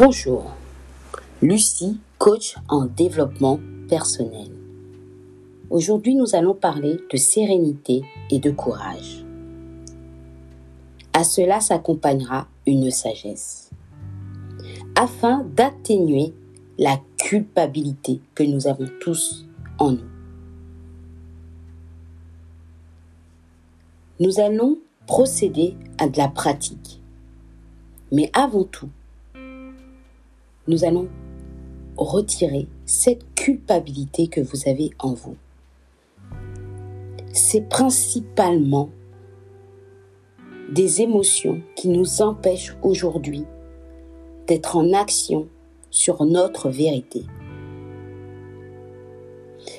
Bonjour, Lucie, coach en développement personnel. Aujourd'hui, nous allons parler de sérénité et de courage. À cela s'accompagnera une sagesse, afin d'atténuer la culpabilité que nous avons tous en nous. Nous allons procéder à de la pratique. Mais avant tout, nous allons retirer cette culpabilité que vous avez en vous. C'est principalement des émotions qui nous empêchent aujourd'hui d'être en action sur notre vérité.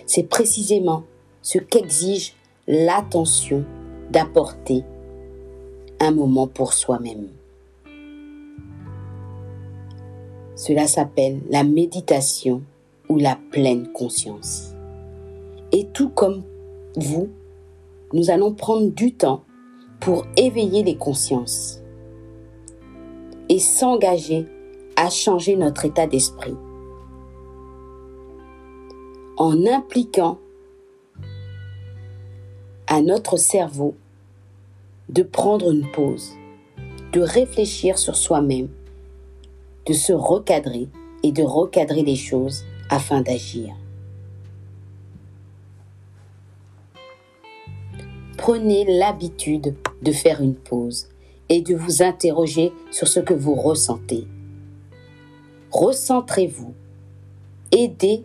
C'est précisément ce qu'exige l'attention d'apporter un moment pour soi-même. Cela s'appelle la méditation ou la pleine conscience. Et tout comme vous, nous allons prendre du temps pour éveiller les consciences et s'engager à changer notre état d'esprit en impliquant à notre cerveau de prendre une pause, de réfléchir sur soi-même, de se recadrer et de recadrer les choses afin d'agir. Prenez l'habitude de faire une pause et de vous interroger sur ce que vous ressentez. Recentrez-vous. Aidez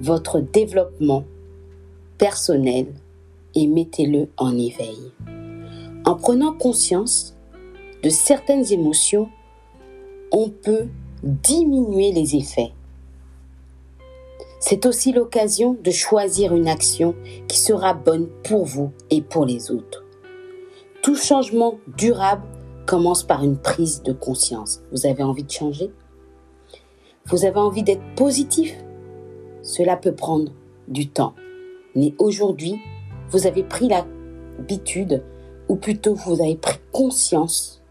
votre développement personnel et mettez-le en éveil. En prenant conscience de certaines émotions, on peut diminuer les effets. C'est aussi l'occasion de choisir une action qui sera bonne pour vous et pour les autres. Tout changement durable commence par une prise de conscience. Vous avez envie de changer? Vous avez envie d'être positif? Cela peut prendre du temps. Mais aujourd'hui, vous avez pris l'habitude ou plutôt vous avez pris conscience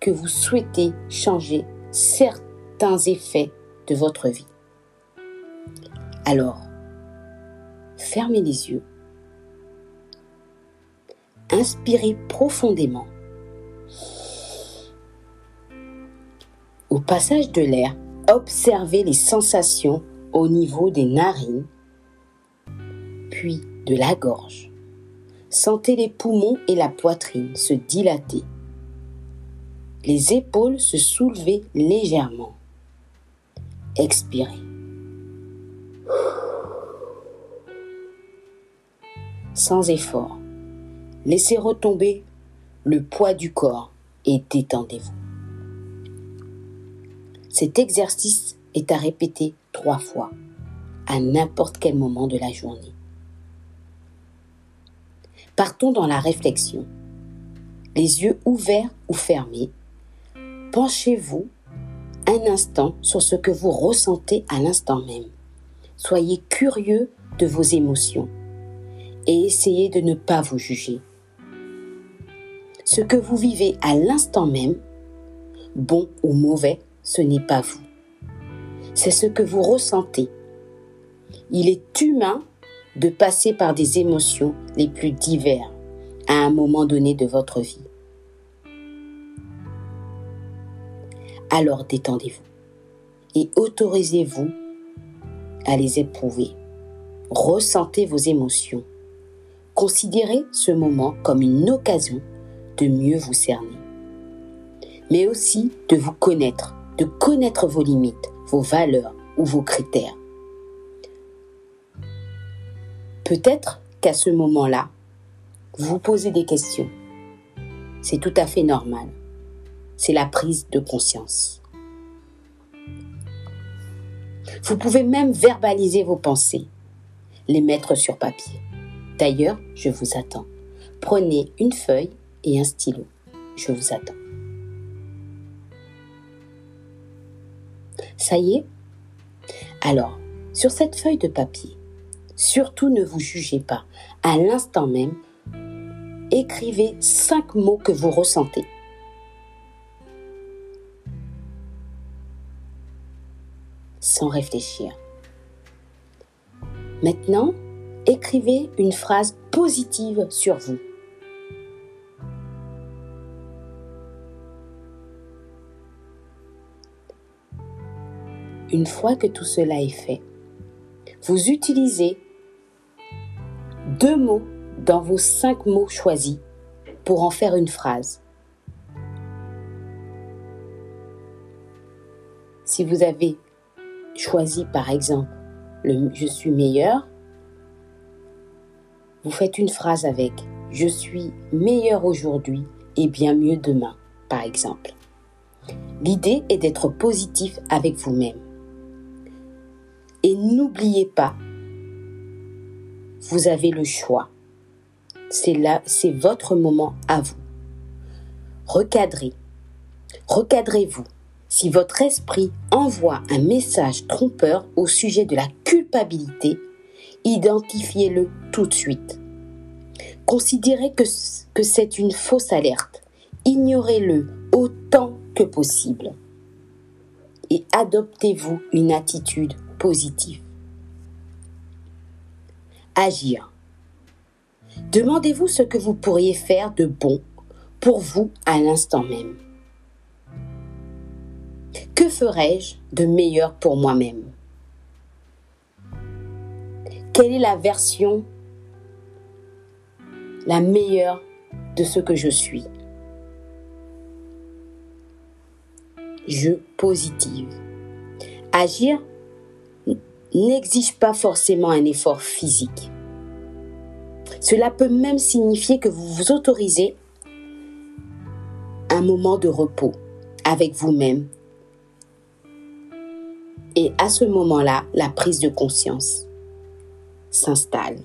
que vous souhaitez changer certains effets de votre vie. Alors, fermez les yeux, inspirez profondément. Au passage de l'air, observez les sensations au niveau des narines, puis de la gorge. Sentez les poumons et la poitrine se dilater. Les épaules se soulever légèrement. Expirez. Sans effort, laissez retomber le poids du corps et détendez-vous. Cet exercice est à répéter trois fois à n'importe quel moment de la journée. Partons dans la réflexion. Les yeux ouverts ou fermés, penchez-vous un instant sur ce que vous ressentez à l'instant même. Soyez curieux de vos émotions et essayez de ne pas vous juger. Ce que vous vivez à l'instant même, bon ou mauvais, ce n'est pas vous. C'est ce que vous ressentez. Il est humain de passer par des émotions les plus diverses à un moment donné de votre vie. Alors détendez-vous et autorisez-vous à les éprouver. Ressentez vos émotions. Considérez ce moment comme une occasion de mieux vous cerner, mais aussi de vous connaître, de connaître vos limites, vos valeurs ou vos critères. Peut-être qu'à ce moment-là, vous posez des questions. C'est tout à fait normal. C'est la prise de conscience. Vous pouvez même verbaliser vos pensées, les mettre sur papier. D'ailleurs, je vous attends. Prenez une feuille et un stylo. Je vous attends. Ça y est? Alors, sur cette feuille de papier, Surtout ne vous jugez pas. À l'instant même, écrivez cinq mots que vous ressentez. Sans réfléchir. Maintenant, écrivez une phrase positive sur vous. Une fois que tout cela est fait, vous utilisez deux mots dans vos cinq mots choisis pour en faire une phrase. Si vous avez choisi par exemple le je suis meilleur, vous faites une phrase avec je suis meilleur aujourd'hui et bien mieux demain, par exemple. L'idée est d'être positif avec vous-même. Et n'oubliez pas, vous avez le choix. C'est là, c'est votre moment à vous. Recadrez. Recadrez-vous. Si votre esprit envoie un message trompeur au sujet de la culpabilité, identifiez-le tout de suite. Considérez que, c'est une fausse alerte. Ignorez-le autant que possible. Et adoptez-vous une attitude positive. Agir. Demandez-vous ce que vous pourriez faire de bon pour vous à l'instant même. Que ferais-je de meilleur pour moi-même? Quelle est la version la meilleure de ce que je suis? Je positive. Agir n'exige pas forcément un effort physique. Cela peut même signifier que vous vous autorisez un moment de repos avec vous-même et à ce moment-là, la prise de conscience s'installe.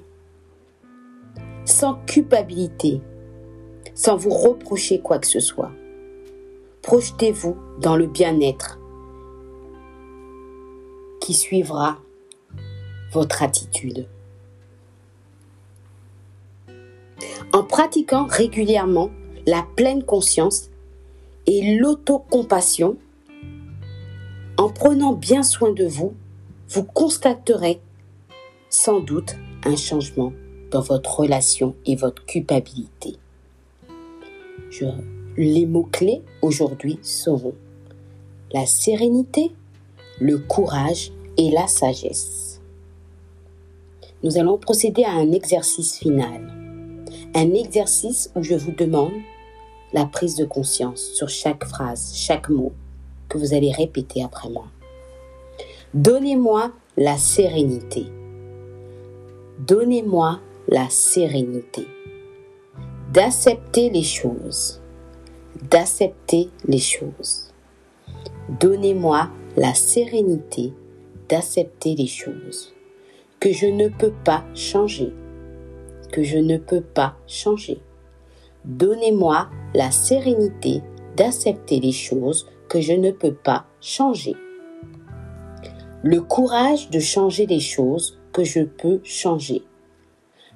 Sans culpabilité, sans vous reprocher quoi que ce soit. Projetez-vous dans le bien-être qui suivra votre attitude. En pratiquant régulièrement la pleine conscience et l'autocompassion, en prenant bien soin de vous, vous constaterez sans doute un changement dans votre relation et votre culpabilité. les mots-clés aujourd'hui seront la sérénité, le courage et la sagesse. Nous allons procéder à un exercice final. Un exercice où je vous demande la prise de conscience sur chaque phrase, chaque mot, vous allez répéter après moi. Donnez-moi la sérénité. Donnez-moi la sérénité. D'accepter les choses. D'accepter les choses. Donnez-moi la sérénité d'accepter les choses que je ne peux pas changer. Que je ne peux pas changer. Donnez-moi la sérénité d'accepter les choses je ne peux pas changer. Le courage de changer les choses que je peux changer.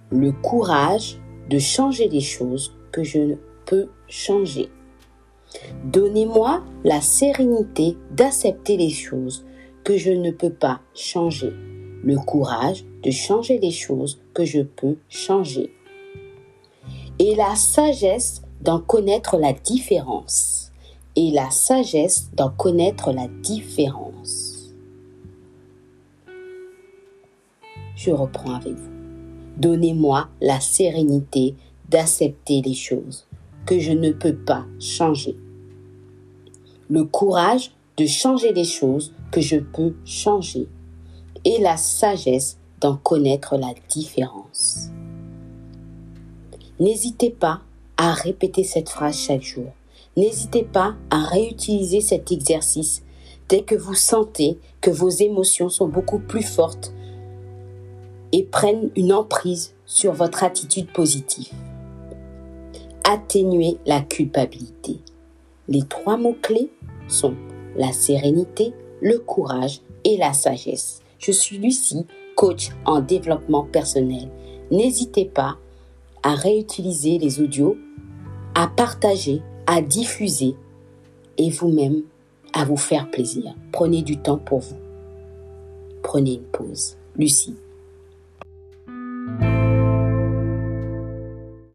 Le courage de changer les choses que je ne peux changer. Donnez-moi la sérénité d'accepter les choses que je ne peux pas changer. Le courage de changer les choses que je peux changer. Et la sagesse d'en connaître la différence et la sagesse d'en connaître la différence. Je reprends avec vous. Donnez-moi la sérénité d'accepter les choses que je ne peux pas changer. Le courage de changer les choses que je peux changer. Et la sagesse d'en connaître la différence. N'hésitez pas à répéter cette phrase chaque jour. N'hésitez pas à réutiliser cet exercice dès que vous sentez que vos émotions sont beaucoup plus fortes et prennent une emprise sur votre attitude positive. Atténuer la culpabilité. Les trois mots-clés sont la sérénité, le courage et la sagesse. Je suis Lucie, coach en développement personnel. N'hésitez pas à réutiliser les audios, à partager à diffuser et vous-même à vous faire plaisir. Prenez du temps pour vous. prenez une pause. Lucie,